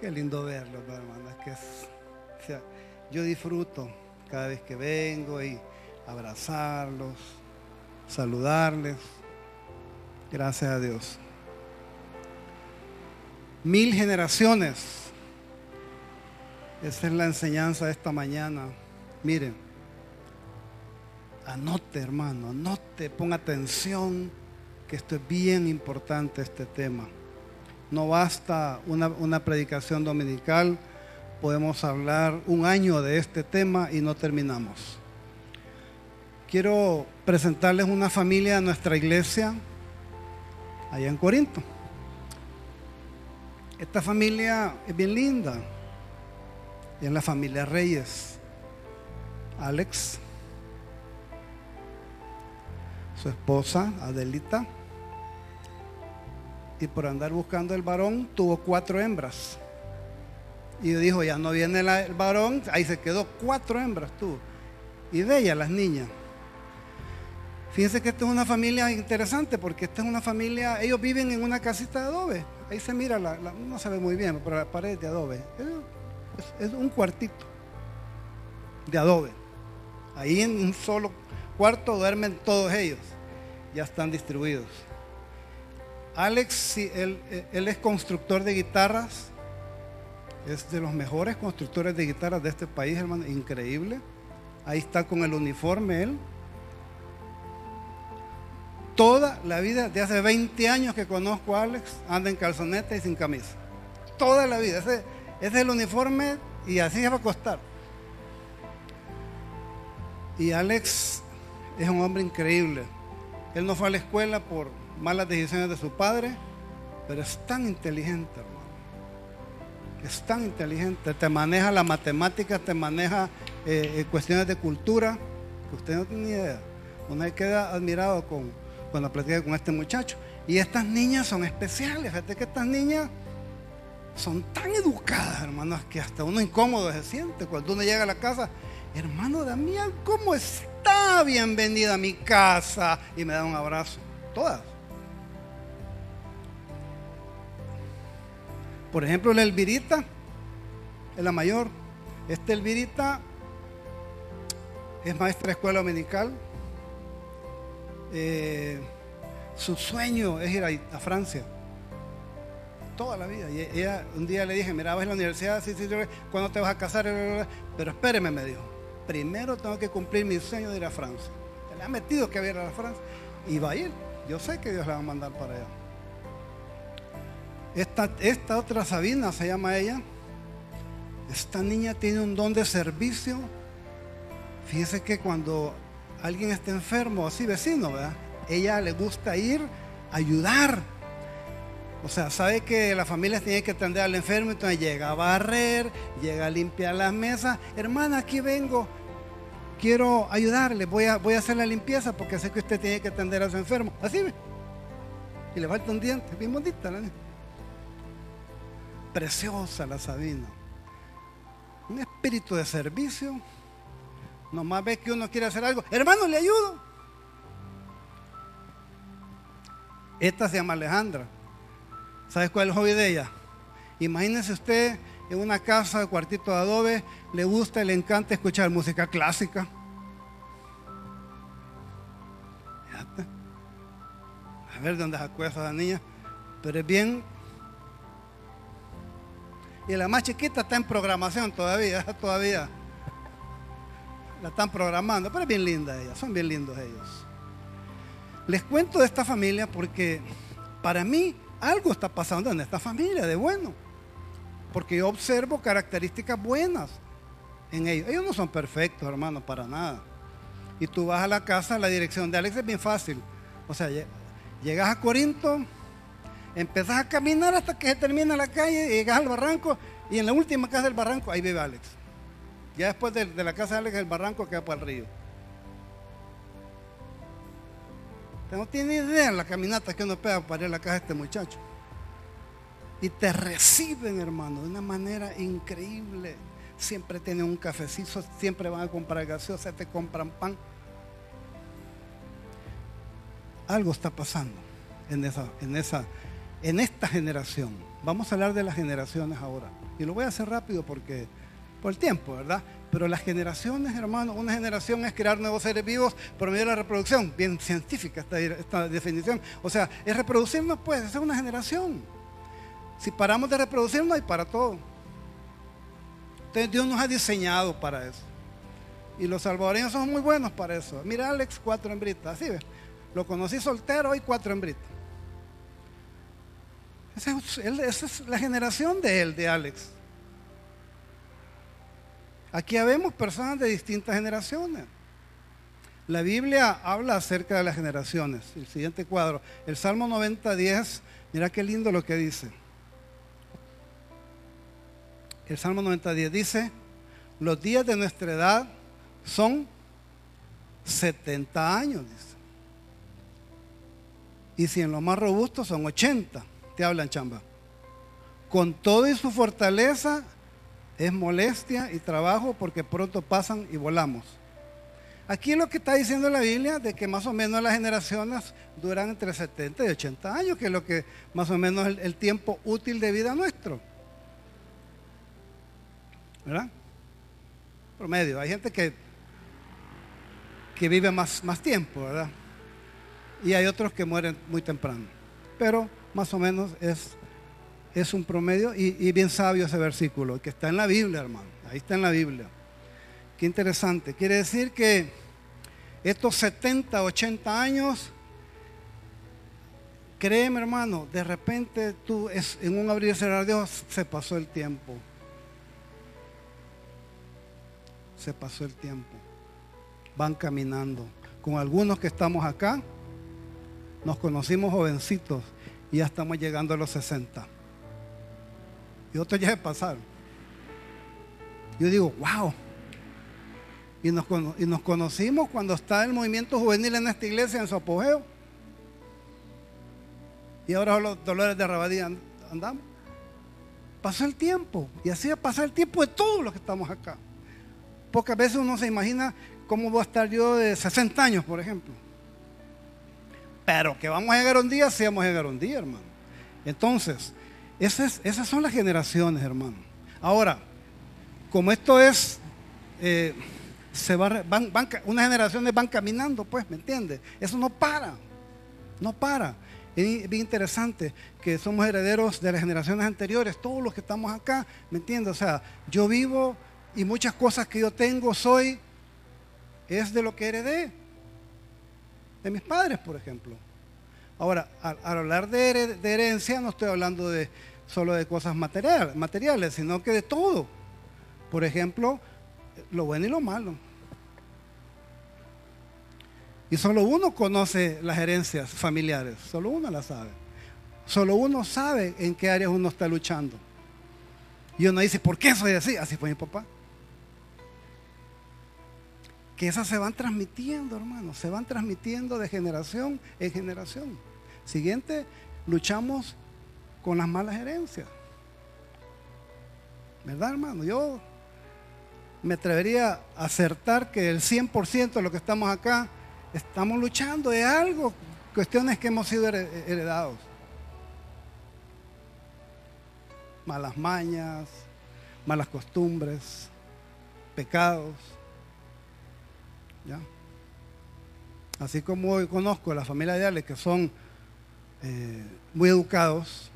Qué lindo verlos, hermano. Es que o sea, yo disfruto cada vez que vengo y abrazarlos, saludarles. Gracias a Dios. Mil generaciones. Esa es la enseñanza de esta mañana. Miren, anote hermano, anote, ponga atención, que esto es bien importante, este tema. No basta una, una predicación dominical, podemos hablar un año de este tema y no terminamos. Quiero presentarles una familia de nuestra iglesia allá en Corinto. Esta familia es bien linda. Es la familia Reyes. Alex, su esposa Adelita, y por andar buscando el varón tuvo cuatro hembras. Y dijo, ya no viene el varón, ahí se quedó, cuatro hembras tuvo. Y de ellas las niñas. Fíjense que esta es una familia interesante porque esta es una familia, ellos viven en una casita de adobe. Ahí se mira, no se ve muy bien, pero la pared de adobe. Es un cuartito de adobe. Ahí en un solo cuarto duermen todos ellos. Ya están distribuidos. Alex, sí, él, es constructor de guitarras. Es de los mejores constructores de guitarras de este país, hermano. Increíble. Ahí está con el uniforme él. Toda la vida, de hace 20 años que conozco a Alex, anda en calzoneta y sin camisa. Toda la vida. Ese, ese es el uniforme y así se va a acostar. Y Alex es un hombre increíble. Él no fue a la escuela por malas decisiones de su padre, pero es tan inteligente, hermano. Es tan inteligente. Te maneja la matemática, te maneja eh, eh, cuestiones de cultura, que usted no tiene ni idea. Uno queda admirado con, cuando platica con este muchacho. Y estas niñas son especiales. Fíjate que estas niñas son tan educadas, hermanos, que hasta uno incómodo se siente cuando uno llega a la casa. Hermano Damián, ¿cómo está? Bienvenida a mi casa. Y me da un abrazo. Todas. Por ejemplo, la Elvirita es la mayor. Esta Elvirita es maestra de escuela dominical. Eh, su sueño es ir a, Francia toda la vida. Y ella, un día le dije, mira, vas a la universidad, sí, sí, ¿cuándo te vas a casar? Pero espéreme, me dijo, primero tengo que cumplir mi sueño de ir a Francia. Le ha metido que ir a Francia y va a ir. Yo sé que Dios la va a mandar para allá. Esta, otra Sabina se llama ella. Esta niña tiene un don de servicio. Fíjese que cuando alguien está enfermo, así vecino, ¿verdad? Ella le gusta ir a ayudar. O sea, sabe que la familia tiene que atender al enfermo, entonces llega a barrer, llega a limpiar las mesas. Hermana, aquí vengo. Quiero ayudarle, voy a, hacer la limpieza porque sé que usted tiene que atender a su enfermo. Así. Y le falta un diente, bien bonita la niña. Preciosa la Sabina. Un espíritu de servicio. Nomás ve que uno quiere hacer algo. Hermano, le ayudo. Esta se llama Alejandra. ¿Sabes cuál es el hobby de ella? Imagínese usted en una casa de cuartito de adobe, le gusta y le encanta escuchar música clásica. A ver dónde sacó esa niña. Pero es bien. Y la más chiquita está en programación todavía, todavía. La están programando, pero es bien linda ella, son bien lindos ellos. Les cuento de esta familia porque para mí algo está pasando en esta familia de bueno. Porque yo observo características buenas en ellos. Ellos no son perfectos, hermano, para nada. Y tú vas a la casa, la dirección de Alex es bien fácil. O sea, llegas a Corinto, empezás a caminar hasta que se termina la calle, llegas al barranco y en la última casa del barranco, ahí vive Alex. Ya después de, de la casa de Alex, el barranco queda para el río. Usted no tiene idea la caminata que uno pega para ir a la casa de este muchacho. Y te reciben, hermano, de una manera increíble. Siempre tienen un cafecito, siempre van a comprar gaseosa, te compran pan. Algo está pasando en esa, en esa, en esta generación. Vamos a hablar de las generaciones ahora. Y lo voy a hacer rápido porque por el tiempo, ¿verdad? Pero las generaciones, hermano, una generación es crear nuevos seres vivos por medio de la reproducción. Bien científica esta, definición. O sea, es reproducirnos, pues, es una generación. Si paramos de reproducirnos, hay para todo. Entonces Dios nos ha diseñado para eso. Y los salvadoreños son muy buenos para eso. Mira, Alex, cuatro hembritas. Así ves. Lo conocí soltero, hoy cuatro hembritas. Esa es, la generación de él, de Alex. Aquí vemos personas de distintas generaciones. La Biblia habla acerca de las generaciones. El siguiente cuadro, el Salmo 90, 10, mira qué lindo lo que dice. El Salmo 90, 10 dice, los días de nuestra edad son 70 años, dice. Y si en lo más robusto son 80, te hablan chamba. Con todo y su fortaleza es molestia y trabajo porque pronto pasan y volamos. Aquí lo que está diciendo la Biblia de que más o menos las generaciones duran entre 70 y 80 años, que es lo que más o menos el, el tiempo útil de vida nuestro. ¿Verdad? Promedio. Hay gente que que vive más, más tiempo, ¿verdad? Y hay otros que mueren muy temprano. Pero más o menos es, es un promedio y, bien sabio ese versículo, que está en la Biblia, hermano. Ahí está en la Biblia. Qué interesante. Quiere decir que estos 70, 80 años, créeme hermano, de repente tú es, en un abrir y cerrar de ojos se pasó el tiempo. Se pasó el tiempo van caminando. Con algunos que estamos acá, nos conocimos jovencitos y ya estamos llegando a los 60. Y otros ya se pasaron. Yo digo, wow. Y nos, y nos conocimos cuando está el movimiento juvenil en esta iglesia en su apogeo. Y ahora los dolores de Rabadía andamos. Pasó el tiempo. Y así va a pasar el tiempo de todos los que estamos acá. Pocas veces uno se imagina ¿cómo voy a estar yo de 60 años, por ejemplo? Pero que vamos a llegar un día, sí vamos a llegar un día, hermano. Entonces, esas, esas son las generaciones, hermano. Ahora, como esto es, eh, se va, van, unas generaciones van caminando, pues, ¿me entiendes? Eso no para, no para. Es bien interesante que somos herederos de las generaciones anteriores, todos los que estamos acá, ¿me entiendes? O sea, yo vivo y muchas cosas que yo tengo soy es de lo que heredé. De mis padres, por ejemplo. Ahora, al, hablar de, herencia no estoy hablando de solo de cosas materiales, sino que de todo. Por ejemplo, lo bueno y lo malo. Y solo uno conoce las herencias familiares, solo uno las sabe. Solo uno sabe en qué áreas uno está luchando. Y uno dice, ¿por qué soy así? Así fue mi papá que esas se van transmitiendo, hermanos, se van transmitiendo de generación en generación. Siguiente, luchamos con las malas herencias. ¿Verdad, hermano? Yo me atrevería a acertar que el 100% de lo que estamos acá estamos luchando de algo, cuestiones que hemos sido heredados. Malas mañas, malas costumbres, pecados. Así como hoy conozco a la familia de Ale que son eh, muy educados,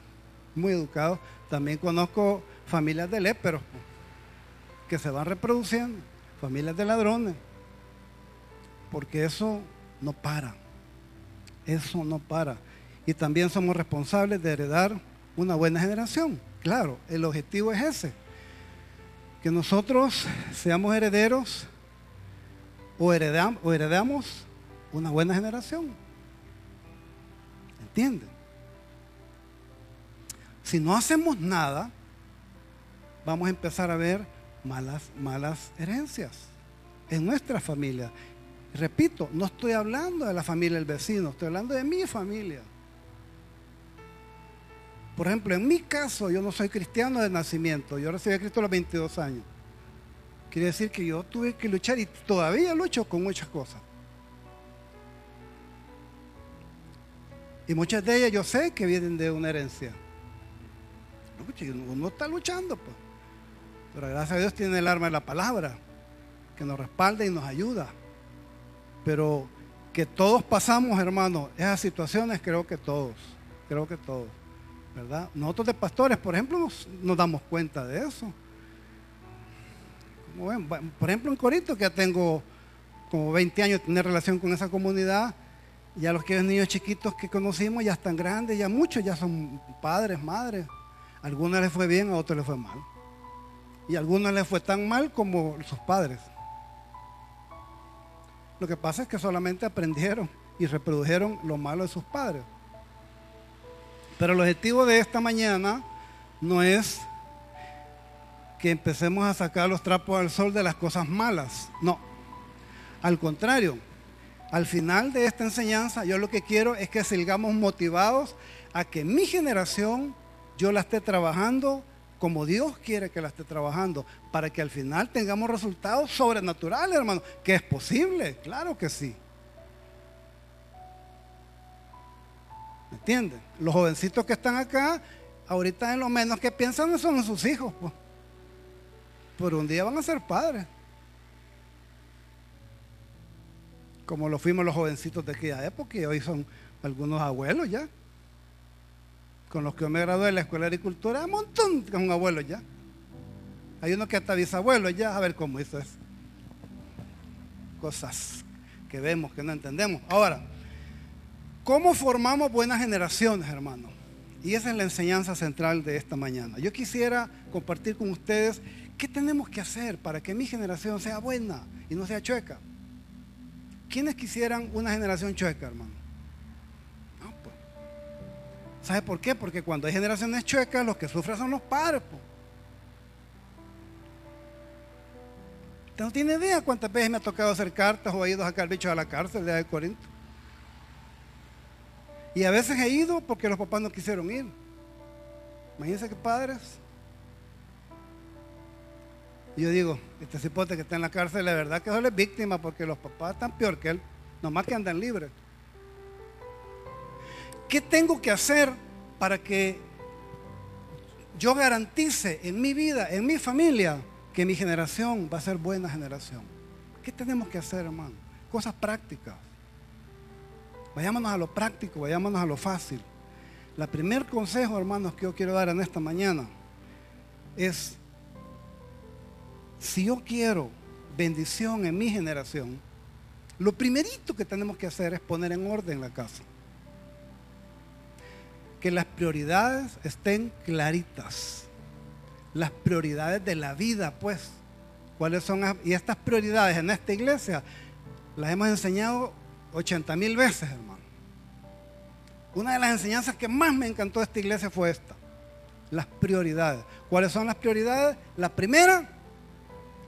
muy educados, también conozco familias de léperos que se van reproduciendo, familias de ladrones, porque eso no para, eso no para. Y también somos responsables de heredar una buena generación. Claro, el objetivo es ese, que nosotros seamos herederos o heredamos, una buena generación. ¿Entienden? Si no hacemos nada, vamos a empezar a ver malas, malas herencias en nuestra familia. Repito, no estoy hablando de la familia del vecino, estoy hablando de mi familia. Por ejemplo, en mi caso, yo no soy cristiano de nacimiento, yo recibí a Cristo a los 22 años. Quiere decir que yo tuve que luchar y todavía lucho con muchas cosas. Y muchas de ellas yo sé que vienen de una herencia. Uno está luchando, pues. Pero gracias a Dios tiene el arma de la palabra, que nos respalda y nos ayuda. Pero que todos pasamos, hermano, esas situaciones, creo que todos, creo que todos, ¿verdad? Nosotros de pastores, por ejemplo, nos, nos damos cuenta de eso. Por ejemplo, en Corito, que ya tengo como 20 años de tener relación con esa comunidad, ya los que niños chiquitos que conocimos ya están grandes, ya muchos ya son padres, madres. A algunos les fue bien, a otros les fue mal. Y a algunos les fue tan mal como sus padres. Lo que pasa es que solamente aprendieron y reprodujeron lo malo de sus padres. Pero el objetivo de esta mañana no es que empecemos a sacar los trapos al sol de las cosas malas. No. Al contrario, al final de esta enseñanza yo lo que quiero es que sigamos motivados a que mi generación yo la esté trabajando como Dios quiere que la esté trabajando, para que al final tengamos resultados sobrenaturales, hermano, que es posible, claro que sí. ¿Me entienden? Los jovencitos que están acá, ahorita en lo menos que piensan son sus hijos, pues. Pero un día van a ser padres. Como lo fuimos los jovencitos de aquella época y hoy son algunos abuelos ya con los que yo me gradué de la Escuela de Agricultura, un montón con abuelos ya. Hay uno que hasta bisabuelos ya, a ver cómo hizo eso. Cosas que vemos, que no entendemos. Ahora, ¿cómo formamos buenas generaciones, hermano? Y esa es la enseñanza central de esta mañana. Yo quisiera compartir con ustedes qué tenemos que hacer para que mi generación sea buena y no sea chueca. ¿Quiénes quisieran una generación chueca, hermano? ¿Sabe por qué? Porque cuando hay generaciones chuecas, los que sufren son los padres. Usted no tiene idea cuántas veces me ha tocado hacer cartas o he ido a sacar bichos a la cárcel de Corinto. Y a veces he ido porque los papás no quisieron ir. Imagínense que padres. Y yo digo, este cipote que está en la cárcel, la verdad que solo es víctima porque los papás están peor que él, nomás que andan libres. ¿Qué tengo que hacer para que yo garantice en mi vida, en mi familia, que mi generación va a ser buena generación? ¿Qué tenemos que hacer, hermano? Cosas prácticas. Vayámonos a lo práctico, vayámonos a lo fácil. La primer consejo, hermanos, que yo quiero dar en esta mañana es, si yo quiero bendición en mi generación, lo primerito que tenemos que hacer es poner en orden la casa que las prioridades estén claritas. Las prioridades de la vida, pues. ¿Cuáles son? Y estas prioridades en esta iglesia las hemos enseñado 80 mil veces, hermano. Una de las enseñanzas que más me encantó de esta iglesia fue esta. Las prioridades. ¿Cuáles son las prioridades? La primera,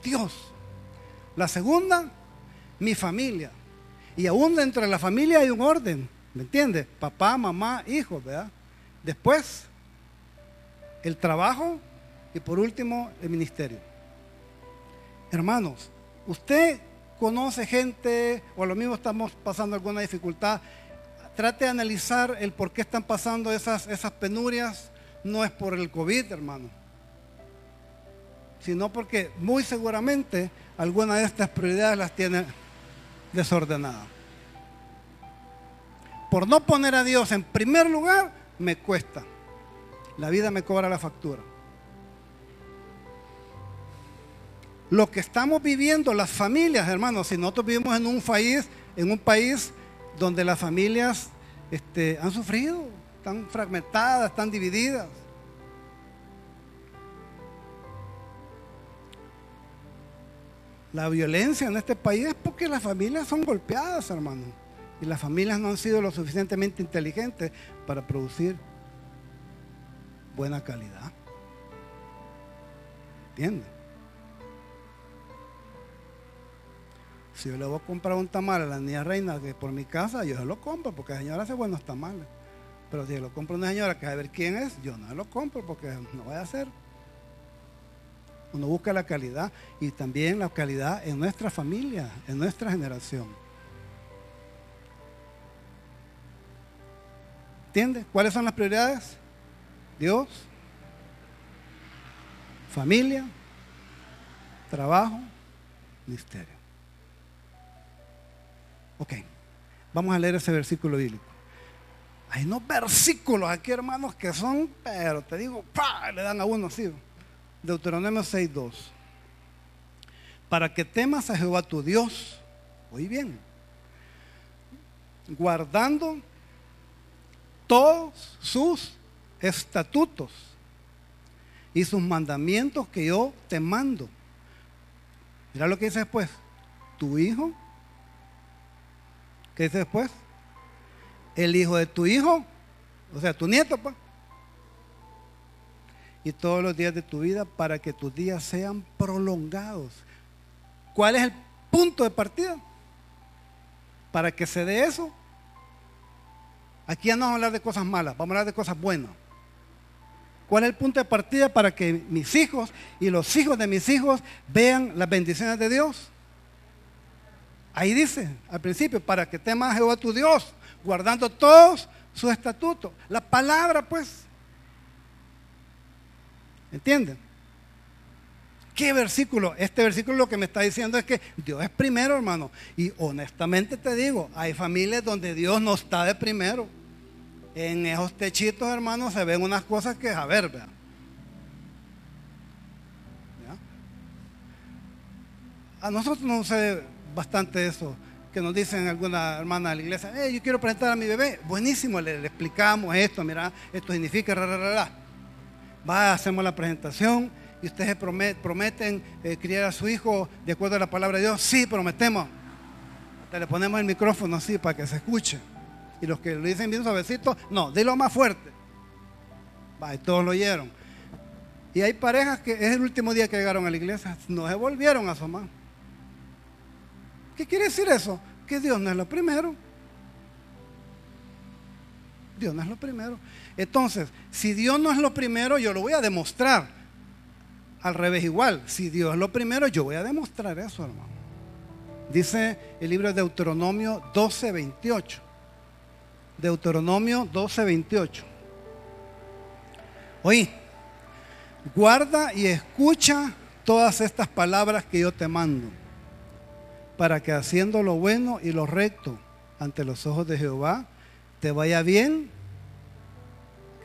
Dios. La segunda, mi familia. Y aún dentro de la familia hay un orden, ¿me entiendes? Papá, mamá, hijos, ¿verdad? Después, el trabajo y por último, el ministerio. Hermanos, usted conoce gente o lo mismo estamos pasando alguna dificultad, trate de analizar el por qué están pasando esas, esas penurias. No es por el COVID, hermano, sino porque muy seguramente alguna de estas prioridades las tiene desordenadas. Por no poner a Dios en primer lugar, me cuesta. La vida me cobra la factura. Lo que estamos viviendo las familias, hermanos, si nosotros vivimos en un país, en un país donde las familias este, han sufrido, están fragmentadas, están divididas. La violencia en este país es porque las familias son golpeadas, hermanos y las familias no han sido lo suficientemente inteligentes para producir buena calidad. ¿Entiendes? Si yo le voy a comprar un tamal a la niña reina que por mi casa, yo se lo compro porque la señora hace buenos tamales. Pero si lo compro a una señora que a ver quién es, yo no lo compro porque no voy a hacer. Uno busca la calidad y también la calidad en nuestra familia, en nuestra generación. ¿Entiendes? ¿Cuáles son las prioridades? Dios, familia trabajo, misterio. Ok, vamos a leer ese versículo bíblico. Hay unos versículos aquí, hermanos, que son, pero te digo, ¡pah! le dan a uno así. Deuteronomio 6.2. Para que temas a Jehová tu Dios, oí bien, guardando todos sus estatutos y sus mandamientos que yo te mando. Mira lo que dice después. Tu hijo. ¿Qué dice después? El hijo de tu hijo. O sea, tu nieto, pues. Y todos los días de tu vida para que tus días sean prolongados. ¿Cuál es el punto de partida? Para que se dé eso. Aquí ya no vamos a hablar de cosas malas, vamos a hablar de cosas buenas. ¿Cuál es el punto de partida para que mis hijos y los hijos de mis hijos vean las bendiciones de Dios? Ahí dice al principio, para que temas a Jehová tu Dios, guardando todos sus estatutos. La palabra, pues. ¿Entienden? ¿Qué versículo? Este versículo lo que me está diciendo es que Dios es primero, hermano. Y honestamente te digo, hay familias donde Dios no está de primero. En esos techitos, hermano, se ven unas cosas que, a ver, vea. A nosotros nos sucede bastante eso, que nos dicen alguna hermana de la iglesia, hey, yo quiero presentar a mi bebé. Buenísimo, le, explicamos esto, mira, esto significa, ra, ra, ra, Va, hacemos la presentación y ustedes prometen eh, criar a su hijo de acuerdo a la palabra de Dios. Sí, prometemos. Hasta le ponemos el micrófono así para que se escuche. Y los que lo dicen bien suavecito, no, dilo más fuerte. Va, y todos lo oyeron. Y hay parejas que es el último día que llegaron a la iglesia, no se volvieron a asomar. ¿Qué quiere decir eso? Que Dios no es lo primero. Dios no es lo primero. Entonces, si Dios no es lo primero, yo lo voy a demostrar. Al revés igual, si Dios es lo primero, yo voy a demostrar eso, hermano. Dice el libro de Deuteronomio 12, 28. Deuteronomio 12, 28. Oí, guarda y escucha todas estas palabras que yo te mando, para que haciendo lo bueno y lo recto ante los ojos de Jehová, te vaya bien.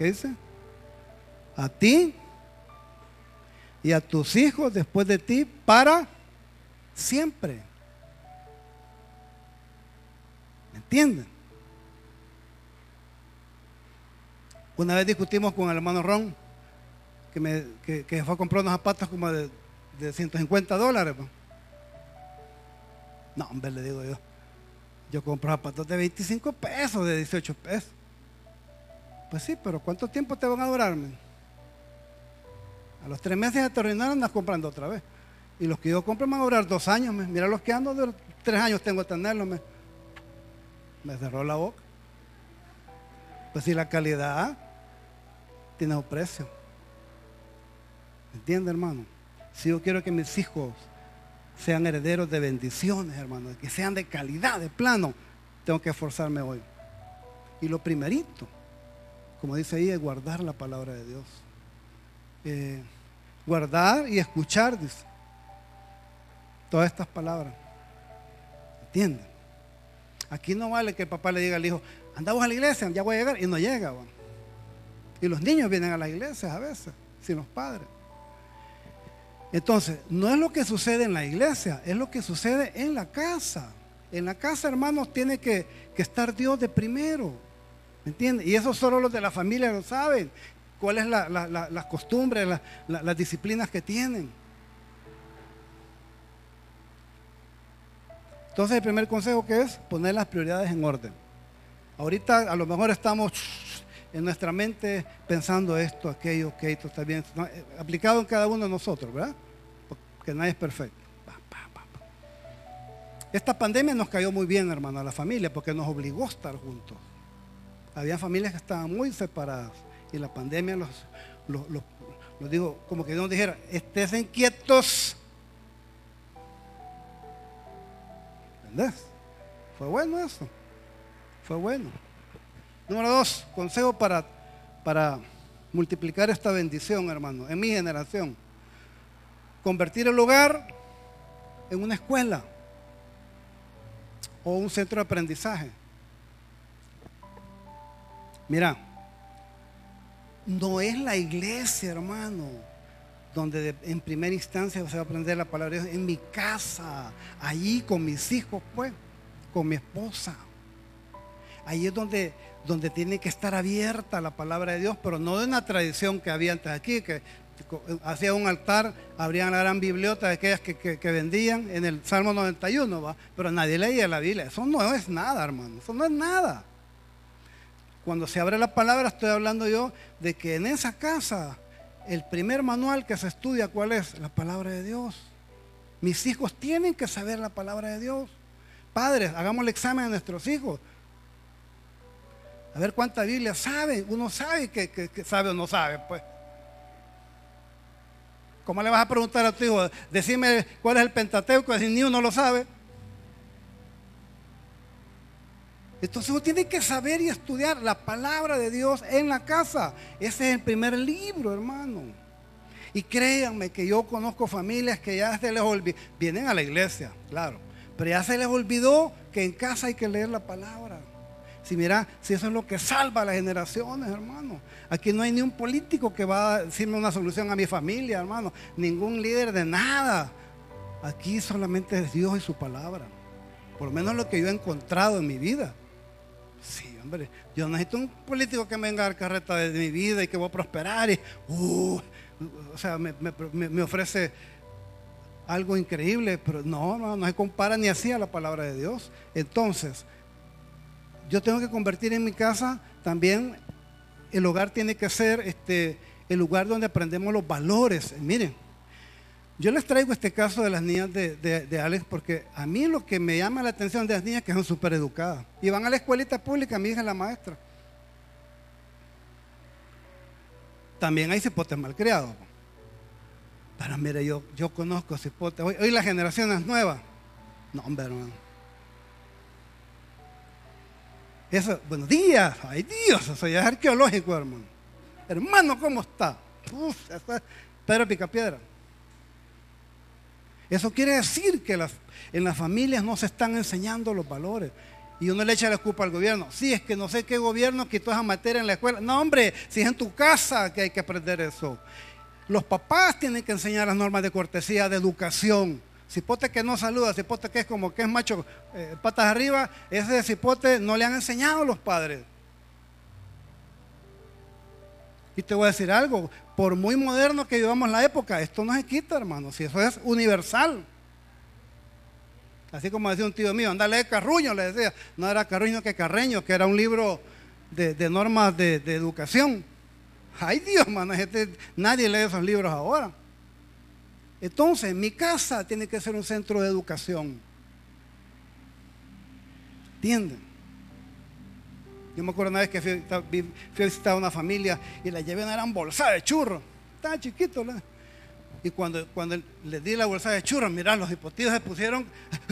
¿Qué dice? A ti y a tus hijos después de ti para siempre. ¿Me entienden? Una vez discutimos con el hermano Ron, que, me, fue a comprar unos zapatos como de, 150 dólares. Pues. No, hombre, le digo yo. Yo compro zapatos de 25 pesos, de 18 pesos. Pues sí, pero ¿cuánto tiempo te van a durarme? A los tres meses de terminar andas comprando otra vez. Y los que yo compro van a durar dos años. Mira los que ando, de tres años tengo que tenerlos. Me cerró la boca. Pues si la calidad tiene un precio. ¿Entiende, hermano? Si yo quiero que mis hijos sean herederos de bendiciones, hermano, que sean de calidad, de plano, tengo que esforzarme hoy. Y lo primerito, como dice ahí, es guardar la palabra de Dios. Eh, guardar y escuchar, dice. Todas estas palabras. ¿Entienden? Aquí no vale que el papá le diga al hijo, andamos a la iglesia, ya voy a llegar, y no llega. Y los niños vienen a las iglesias a veces, sin los padres. Entonces, no es lo que sucede en la iglesia, es lo que sucede en la casa. En la casa, hermanos, tiene que, estar Dios de primero. ¿Me entiendes? Y eso solo los de la familia lo saben cuáles son las costumbres, las disciplinas que tienen. Entonces el primer consejo que es poner las prioridades en orden. Ahorita a lo mejor estamos en nuestra mente pensando esto, aquello, que esto está bien, eh, aplicado en cada uno de nosotros, ¿verdad? Porque nadie es perfecto. Esta pandemia nos cayó muy bien, hermano, a la familia, porque nos obligó a estar juntos. Había familias que estaban muy separadas y la pandemia los, los, digo, como que Dios dijera, estén quietos. ¿Entendés? Fue bueno eso. Fue bueno. Número dos, consejo para, para multiplicar esta bendición, hermano, en mi generación. convertir el hogar en una escuela o un centro de aprendizaje. Mira, no es la iglesia, hermano, donde en primera instancia se va a aprender la palabra de Dios. En mi casa, allí con mis hijos, pues, con mi esposa. Ahí es donde, donde tiene que estar abierta la palabra de Dios, pero no de una tradición que había antes aquí, que hacía un altar, abrían la gran biblioteca de aquellas que, vendían en el Salmo 91, ¿va? pero nadie leía la Biblia. Eso no es nada, hermano, eso no es nada. Cuando se abre la palabra, estoy hablando yo de que en esa casa, el primer manual que se estudia, ¿cuál es? La palabra de Dios. Mis hijos tienen que saber la palabra de Dios. Padres, hagamos el examen a nuestros hijos. A ver cuánta Biblia sabe. Uno sabe que sabe o no sabe, pues. ¿Cómo le vas a preguntar a tu hijo? Decime cuál es el Pentateuco, si ni uno lo sabe. Entonces uno tiene que saber y estudiar la palabra de Dios en la casa. Ese es el primer libro, hermano. Y créanme que yo conozco familias que ya se les olvidó, vienen a la iglesia, claro, pero ya se les olvidó que en casa hay que leer la palabra. Si mira, si eso es lo que salva a las generaciones, hermano. Aquí no hay ni un político que va a decirme una solución a mi familia, hermano. Ningún líder de nada. Aquí solamente es Dios y su palabra. Por lo menos lo que yo he encontrado en mi vida. Sí, hombre. Yo necesito un político que me venga a dar carreta de mi vida y que voy a prosperar. Y, uh, o sea, me, ofrece algo increíble, pero no, no, no se compara ni así a la palabra de Dios. Entonces, yo tengo que convertir en mi casa también, el hogar tiene que ser este, el lugar donde aprendemos los valores. Miren, yo les traigo este caso de las niñas de, Alex porque a mí lo que me llama la atención de las niñas es que son súper educadas. Y van a la escuelita pública, mi hija es la maestra. También hay cipotes malcriados. Pero mire, yo, yo conozco cipotes. Hoy, hoy la generación es nueva. No, hombre, hermano. Eso, buenos días, ay Dios, eso ya es arqueológico, hermano. Hermano, ¿cómo está? Uf, eso es Pedro Picapiedra. Eso quiere decir que en las familias no se están enseñando los valores. Y uno le echa la culpa al gobierno. Sí, es que no sé qué gobierno quitó esa materia en la escuela. No, hombre, si es en tu casa que hay que aprender eso. Los papás tienen que enseñar las normas de cortesía, de educación. Cipote que no saluda, cipote que es como que es macho, eh, patas arriba, ese cipote no le han enseñado los padres. Y te voy a decir algo, por muy moderno que vivamos la época, esto no se quita, hermano, si eso es universal. Así como decía un tío mío, anda a leer Carruño, le decía, no era Carruño que Carreño, que era un libro de, normas de, educación. Ay Dios, hermano, nadie lee esos libros ahora. Entonces, mi casa tiene que ser un centro de educación. ¿Entienden? Yo me acuerdo una vez que fui, a visitar a una familia y la llevé una gran bolsa de churros. Estaba chiquito. Y cuando, cuando les di la bolsa de churros, mirá, los hipotíos se pusieron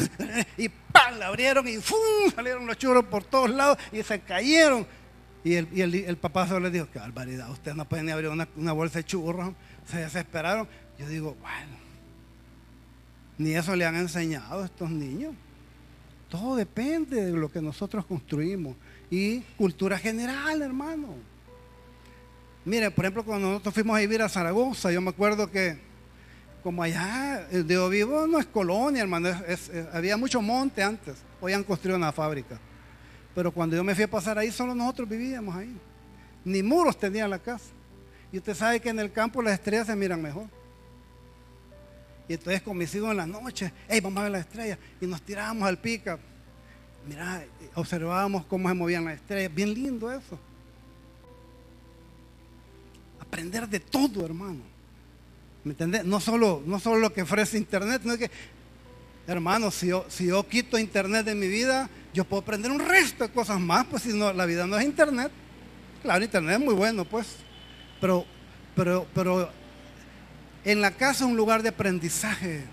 y ¡pam! la abrieron y ¡fum! salieron los churros por todos lados y se cayeron. Y el, papá solo les dijo, qué barbaridad, ustedes no pueden abrir una, una bolsa de churros. Se desesperaron. Yo digo, bueno, ni eso le han enseñado a estos niños. Todo depende de lo que nosotros construimos. Y cultura general, hermano. Mire, por ejemplo, cuando nosotros fuimos a vivir a Zaragoza, yo me acuerdo que como allá de Ovivo no es colonia, hermano, había mucho monte antes. Hoy han construido una fábrica. Pero cuando yo me fui a pasar ahí, solo nosotros vivíamos ahí. Ni muros tenía la casa. Y usted sabe que en el campo las estrellas se miran mejor. Y entonces con mis hijos en la noche, hey, vamos a ver las estrellas. Y nos tirábamos al pica. Mirá, observábamos cómo se movían las estrellas. Bien lindo eso. Aprender de todo, hermano. ¿Me entendés? No solo, no solo lo que ofrece internet, sino que, hermano, si yo, si yo quito internet de mi vida, yo puedo aprender un resto de cosas más, pues si no, la vida no es internet. Claro, internet es muy bueno, pues. Pero, pero, pero en la casa es un lugar de aprendizaje.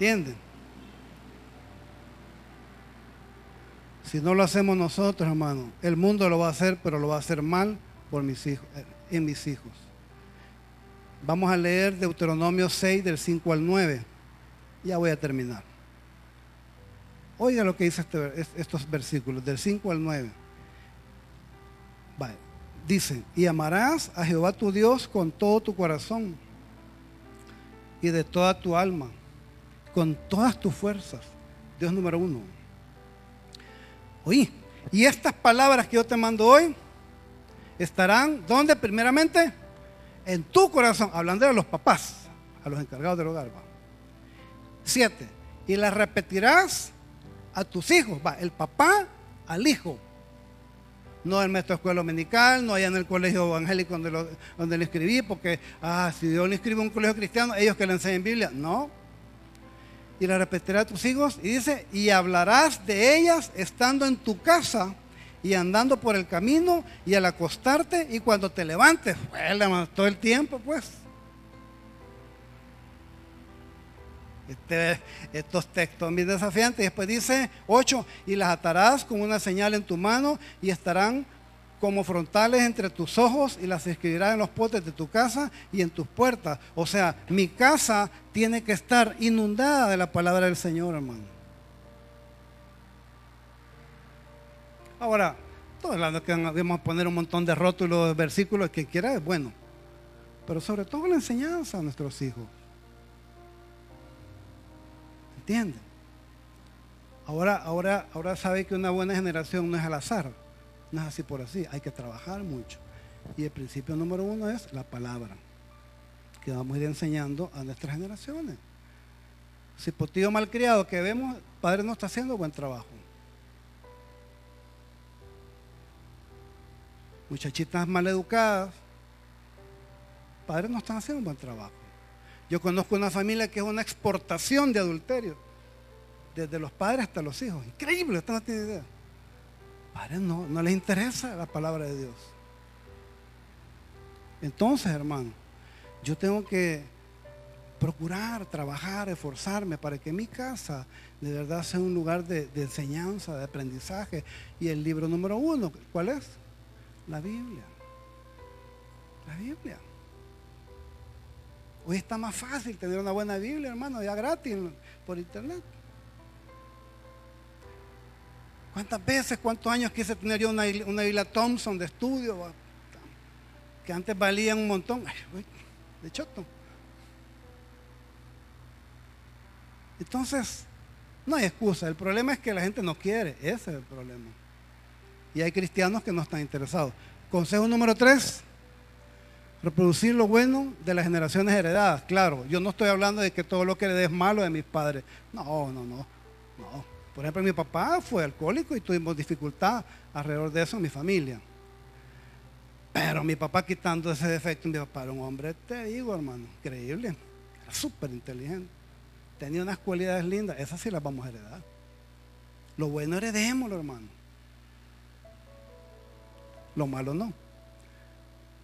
¿Entienden? Si no lo hacemos nosotros, hermano, el mundo lo va a hacer, pero lo va a hacer mal por mis hijos, eh, en mis hijos. Vamos a leer Deuteronomio 6 del 5 al 9. Ya voy a terminar. Oiga lo que dice este estos versículos, del 5 al 9. Dice, y amarás a Jehová tu Dios con todo tu corazón y de toda tu alma, con todas tus fuerzas. Dios número uno. Oye, y estas palabras que yo te mando hoy estarán, ¿dónde? Primeramente, en tu corazón, hablando de los papás, a los encargados del hogar. Va. Siete, y las repetirás a tus hijos, va, el papá al hijo. No en nuestra escuela dominical, no allá en el colegio evangélico donde, donde le escribí, porque, ah, si Dios le escribe un colegio cristiano, ellos que le enseñen Biblia. No. Y la repetirás a tus hijos, y dice, y hablarás de ellas estando en tu casa y andando por el camino y al acostarte y cuando te levantes, todo el tiempo, pues. Este, estos textos bien desafiantes. Y después dice 8, y las atarás con una señal en tu mano y estarán como frontales entre tus ojos y las escribirás en los potes de tu casa y en tus puertas. O sea, mi casa tiene que estar inundada de la palabra del Señor, hermano. Ahora, todo hablando que vamos a poner un montón de rótulos, versículos, que quiera es bueno. Pero sobre todo la enseñanza a nuestros hijos. ¿Entienden? Ahora, ahora, ahora sabe que una buena generación no es al azar. No es así por así. Hay que trabajar mucho. Y el principio número uno es la palabra. Que vamos a ir enseñando a nuestras generaciones. Si por tío malcriado que vemos, padre no está haciendo buen trabajo. muchachitas mal educadas, padres no están haciendo buen trabajo. Yo conozco una familia que es una exportación de adulterio, desde los padres hasta los hijos. Increíble, usted no tiene idea. Padres no, no les interesa la palabra de Dios. Entonces, hermano, yo tengo que procurar, trabajar, esforzarme para que mi casa de verdad sea un lugar de, de enseñanza, de aprendizaje. Y el libro número uno, ¿cuál es? La Biblia. La Biblia. Hoy está más fácil tener una buena Biblia, hermano, ya gratis por internet. ¿Cuántas veces, cuántos años quise tener yo una, Biblia Thompson de estudio? Que antes valían un montón. de choto. Entonces, no hay excusa. El problema es que la gente no quiere. Ese es el problema y hay cristianos que no están interesados. Consejo número tres, reproducir lo bueno de las generaciones heredadas. Claro, yo no estoy hablando de que todo lo que heredé es malo de mis padres. No, no, no, no. Por ejemplo, mi papá fue alcohólico y tuvimos dificultad alrededor de eso en mi familia. Pero mi papá quitando ese defecto, mi papá era un hombre, te digo hermano, increíble. Era súper inteligente. Tenía unas cualidades lindas, esas sí las vamos a heredar. Lo bueno heredémoslo, hermano lo malo no.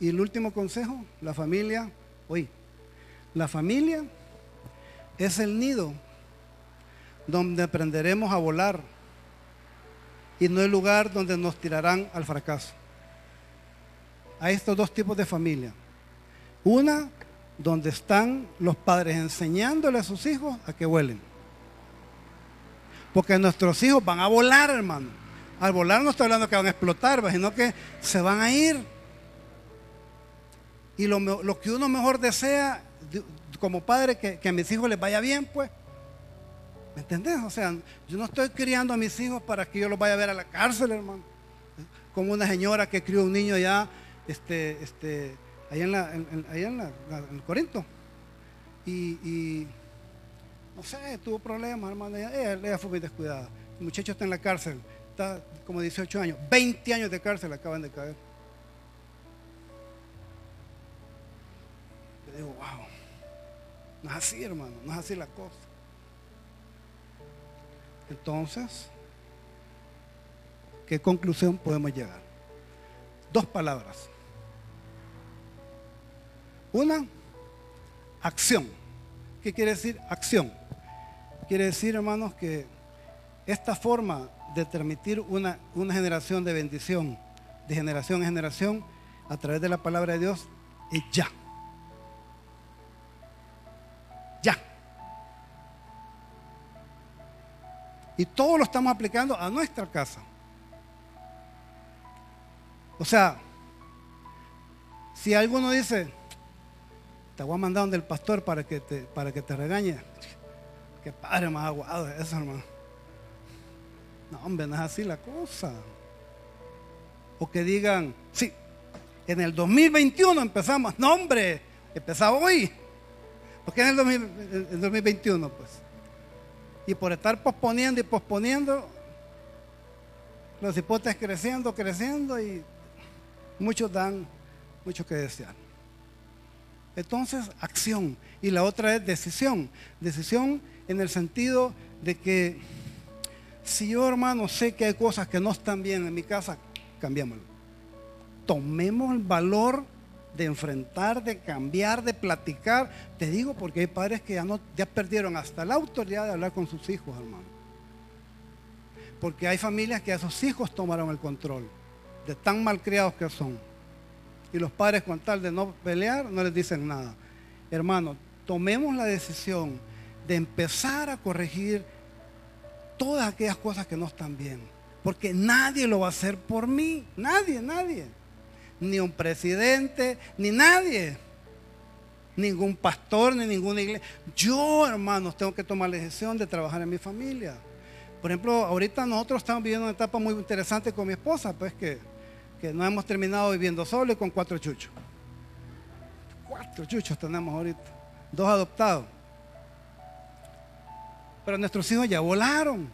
Y el último consejo, la familia, oye, la familia es el nido donde aprenderemos a volar y no el lugar donde nos tirarán al fracaso. Hay estos dos tipos de familia. Una donde están los padres enseñándole a sus hijos a que vuelen. Porque nuestros hijos van a volar, hermano. Al volar no estoy hablando que van a explotar, sino que se van a ir. Y lo, que uno mejor desea como padre, que, que, a mis hijos les vaya bien, pues. ¿Me entendés? O sea, yo no estoy criando a mis hijos para que yo los vaya a ver a la cárcel, hermano. Como una señora que crió un niño allá, este, este, allá en, la, en, el Corinto. Y, no sé, tuvo problemas, hermano. Ella, ella fue muy descuidada. El muchacho está en la cárcel está como 18 años, 20 años de cárcel acaban de caer. Yo digo, wow, no es así, hermano, no es así la cosa. Entonces, ¿qué conclusión podemos llegar? Dos palabras. Una, acción. ¿Qué quiere decir acción? Quiere decir, hermanos, que esta forma de transmitir una, una generación de bendición, de generación en generación, a través de la palabra de Dios es ya. Y todo lo estamos aplicando a nuestra casa. O sea, si alguno dice, te voy a mandar donde el pastor para que te, para que te regañe, qué padre más aguado es eso, hermano. No, hombre, no es así la cosa. O que digan, sí, en el 2021 empezamos. No, hombre, empezaba hoy. Porque en el, 2021, pues. Y por estar posponiendo y posponiendo, los hipótesis creciendo, creciendo y muchos dan mucho que desear. Entonces, acción. Y la otra es decisión. Decisión en el sentido de que si yo, hermano, sé que hay cosas que no están bien en mi casa, cambiémoslo. Tomemos el valor de enfrentar, de cambiar, de platicar. Te digo porque hay padres que ya, no, ya perdieron hasta la autoridad de hablar con sus hijos, hermano. Porque hay familias que a sus hijos tomaron el control, de tan malcriados que son. Y los padres con tal de no pelear, no les dicen nada. Hermano, tomemos la decisión de empezar a corregir todas aquellas cosas que no están bien. Porque nadie lo va a hacer por mí. Nadie, nadie. Ni un presidente, ni nadie. Ningún pastor, ni ninguna iglesia. Yo, hermanos, tengo que tomar la decisión de trabajar en mi familia. Por ejemplo, ahorita nosotros estamos viviendo una etapa muy interesante con mi esposa, pues que, que no hemos terminado viviendo solo y con cuatro chuchos. Cuatro chuchos tenemos ahorita. Dos adoptados. Pero nuestros hijos ya volaron.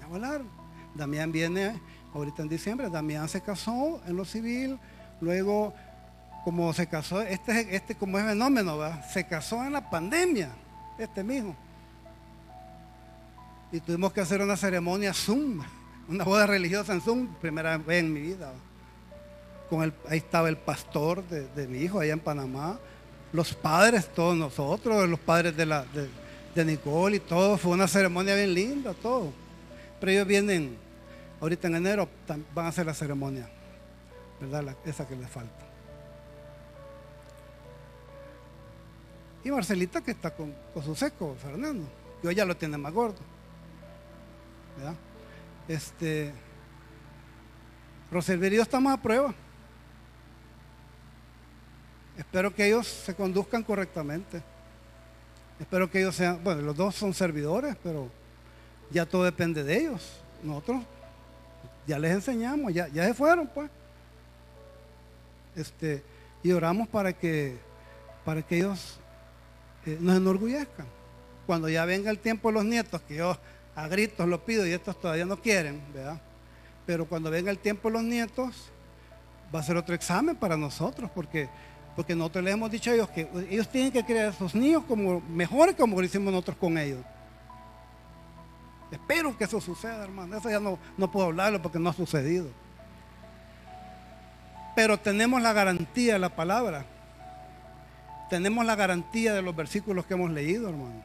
Ya volaron. Damián viene ahorita en diciembre. Damián se casó en lo civil. Luego, como se casó, este, este como es fenómeno, se casó en la pandemia. Este mismo. Y tuvimos que hacer una ceremonia Zoom. Una boda religiosa en Zoom. Primera vez en mi vida. Con el, ahí estaba el pastor de, mi hijo allá en Panamá los padres, todos nosotros, los padres de la, de Nicole y todo. Fue una ceremonia bien linda, todo. Pero ellos vienen, ahorita en enero, van a hacer la ceremonia, ¿verdad? esa que les falta. Y Marcelita que está con, su seco, Fernando, que hoy ya lo tiene más gordo. ¿verdad? Este, Roselverio estamos a prueba. Espero que ellos se conduzcan correctamente. Espero que ellos sean, bueno, los dos son servidores, pero ya todo depende de ellos. Nosotros ya les enseñamos, ya, ya se fueron, pues. Este, y oramos para que, para que ellos eh, nos enorgullezcan. Cuando ya venga el tiempo de los nietos, que yo a gritos lo pido y estos todavía no quieren, ¿verdad? Pero cuando venga el tiempo de los nietos, va a ser otro examen para nosotros, porque porque nosotros les hemos dicho a ellos que ellos tienen que crear a sus niños como mejores como lo hicimos nosotros con ellos. Espero que eso suceda, hermano. Eso ya no, no puedo hablarlo porque no ha sucedido. Pero tenemos la garantía de la palabra. Tenemos la garantía de los versículos que hemos leído, hermano.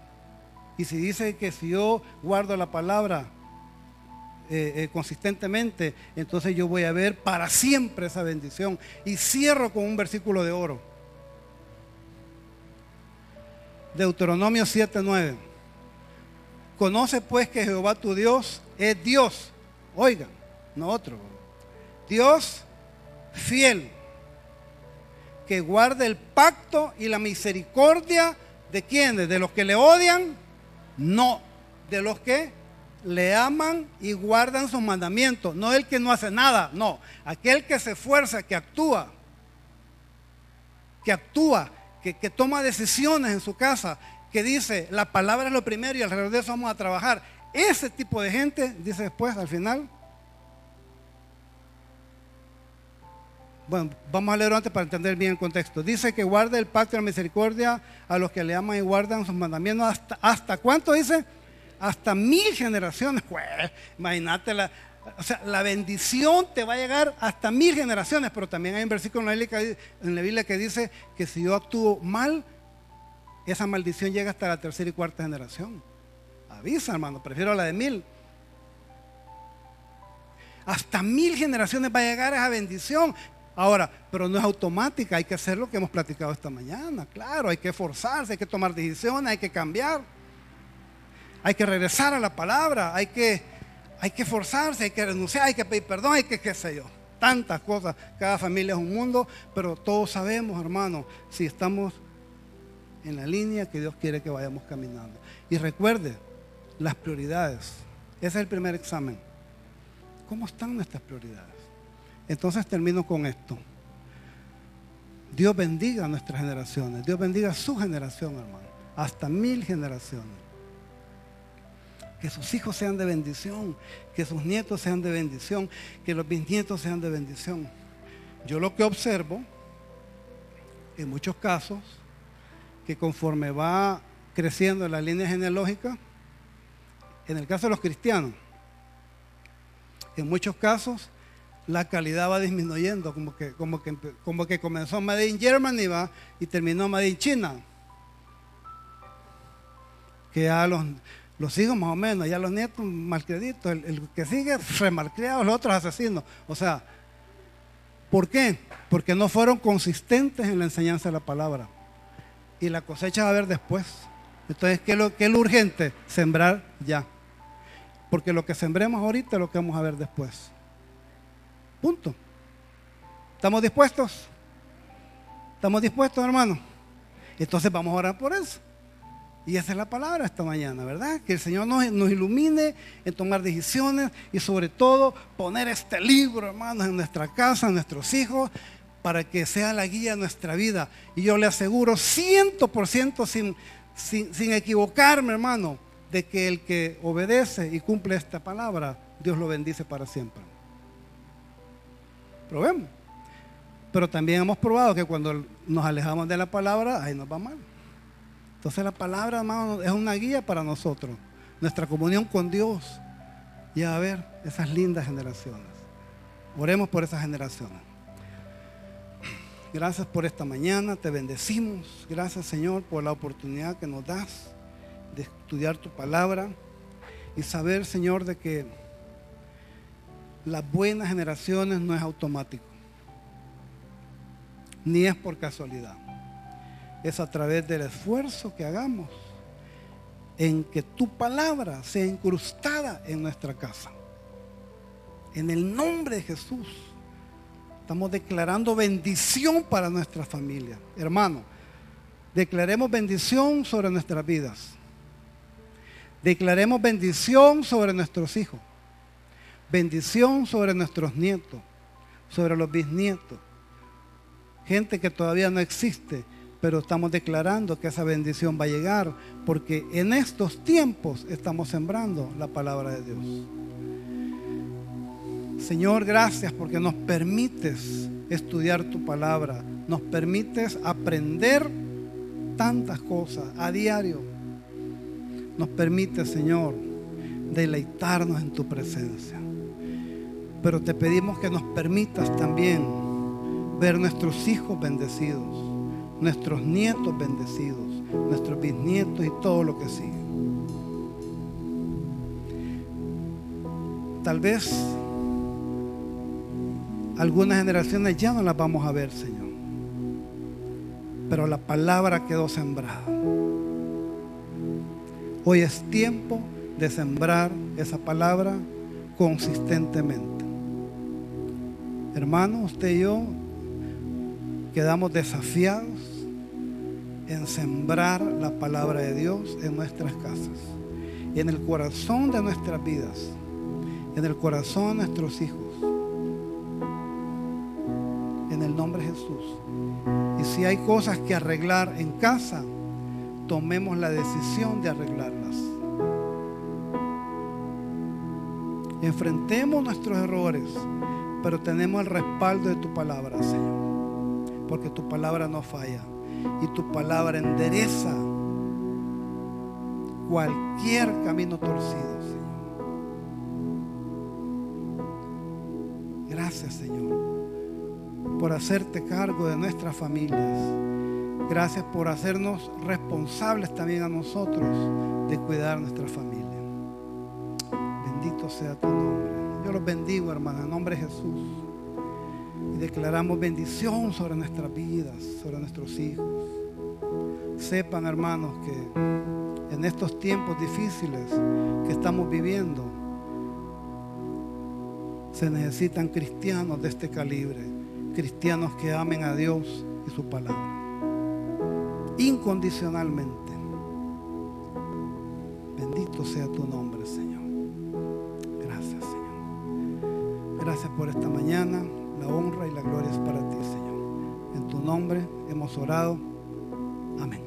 Y si dice que si yo guardo la palabra eh, eh, consistentemente, entonces yo voy a ver para siempre esa bendición. Y cierro con un versículo de oro. Deuteronomio 7:9. Conoce pues que Jehová tu Dios es Dios. Oigan, no otro. Dios fiel, que guarda el pacto y la misericordia de quienes, de los que le odian, no, de los que le aman y guardan sus mandamientos. No el que no hace nada, no. Aquel que se esfuerza, que actúa, que actúa, que, toma decisiones en su casa, dice, la palabra es lo primero y alrededor de eso vamos a trabajar. Ese tipo de gente, dice después, al final, Bueno, vamos a leerlo antes para entender bien el contexto. Dice que guarda el pacto de la misericordia a los que le aman y guardan sus mandamientos. ¿Hasta, hasta cuánto dice? hasta mil generaciones. imagínate la, o sea, la bendición te va a llegar hasta mil generaciones, pero también hay un versículo en la, Biblia que, dice que si yo actúo mal, esa maldición llega hasta la tercera y cuarta generación. Avisa, hermano, prefiero la de mil. hasta mil generaciones va a llegar esa bendición. Ahora, pero no es automática, hay que hacer lo que hemos platicado esta mañana, claro, hay que esforzarse, hay que tomar decisiones, hay que cambiar, hay que regresar a la palabra, hay que, hay que esforzarse, hay que renunciar, hay que pedir perdón, hay que qué sé yo, tantas cosas, cada familia es un mundo, pero todos sabemos, hermano, si estamos en la línea que Dios quiere que vayamos caminando. Y recuerde, las prioridades, ese es el primer examen. ¿Cómo están nuestras prioridades? Entonces termino con esto. Dios bendiga a nuestras generaciones. Dios bendiga a su generación, hermano. Hasta mil generaciones. Que sus hijos sean de bendición. Que sus nietos sean de bendición. Que los bisnietos sean de bendición. Yo lo que observo, en muchos casos, que conforme va creciendo la línea genealógica, en el caso de los cristianos, en muchos casos la calidad va disminuyendo, como que, como que, como que comenzó Made in Germany va, y terminó Made in China. Que ya los, los hijos más o menos, ya los nietos malcriaditos, el, el que sigue remalcriado, los otros asesinos. O sea, ¿por qué? Porque no fueron consistentes en la enseñanza de la palabra. Y la cosecha va a haber después. Entonces, ¿qué es lo, qué es urgente? Sembrar ya. Porque lo que sembremos ahorita es lo que vamos a ver después. Punto. ¿Estamos dispuestos? ¿Estamos dispuestos, hermano? Entonces vamos a orar por eso. Y esa es la palabra esta mañana, ¿verdad? Que el Señor nos, nos, ilumine en tomar decisiones y sobre todo poner este libro, hermanos, en nuestra casa, en nuestros hijos, para que sea la guía de nuestra vida. Y yo le aseguro, ciento por ciento, sin, sin, sin equivocarme, hermano, de que el que obedece y cumple esta palabra, Dios lo bendice para siempre. Probemos. Pero también hemos probado que cuando nos alejamos de la palabra, ahí nos va mal. Entonces la palabra, hermano, es una guía para nosotros. Nuestra comunión con Dios. Y a ver esas lindas generaciones. Oremos por esas generaciones. Gracias por esta mañana, te bendecimos. Gracias Señor por la oportunidad que nos das de estudiar tu palabra y saber Señor de que las buenas generaciones no es automático, ni es por casualidad. Es a través del esfuerzo que hagamos en que tu palabra sea incrustada en nuestra casa. En el nombre de Jesús. Estamos declarando bendición para nuestra familia. Hermano, declaremos bendición sobre nuestras vidas. Declaremos bendición sobre nuestros hijos bendición sobre nuestros nietos, sobre los bisnietos. Gente que todavía no existe, pero estamos declarando que esa bendición va a llegar, porque en estos tiempos estamos sembrando la palabra de Dios. Señor, gracias porque nos permites estudiar tu palabra, nos permites aprender tantas cosas a diario. Nos permite, Señor, deleitarnos en tu presencia. Pero te pedimos que nos permitas también ver nuestros hijos bendecidos, nuestros nietos bendecidos, nuestros bisnietos y todo lo que sigue. Tal vez algunas generaciones ya no las vamos a ver, Señor. Pero la palabra quedó sembrada. Hoy es tiempo de sembrar esa palabra consistentemente. Hermano, usted y yo quedamos desafiados en sembrar la palabra de Dios en nuestras casas, en el corazón de nuestras vidas, en el corazón de nuestros hijos. El nombre de Jesús. Y si hay cosas que arreglar en casa, tomemos la decisión de arreglarlas. Enfrentemos nuestros errores pero tenemos el respaldo de tu palabra, Señor. Porque tu palabra no falla. Y tu palabra endereza cualquier camino torcido, Señor. Gracias, Señor, por hacerte cargo de nuestras familias. Gracias por hacernos responsables también a nosotros de cuidar nuestra familia. Bendito sea tu nombre. Yo los bendigo, hermano, en nombre de Jesús. Y declaramos bendición sobre nuestras vidas, sobre nuestros hijos. Sepan, hermanos, que en estos tiempos difíciles que estamos viviendo, se necesitan cristianos de este calibre, cristianos que amen a Dios y su palabra, incondicionalmente. Bendito sea tu nombre, Señor. Gracias, Señor. Gracias por esta mañana. La honra y la gloria es para ti, Señor. En tu nombre hemos orado. Amén.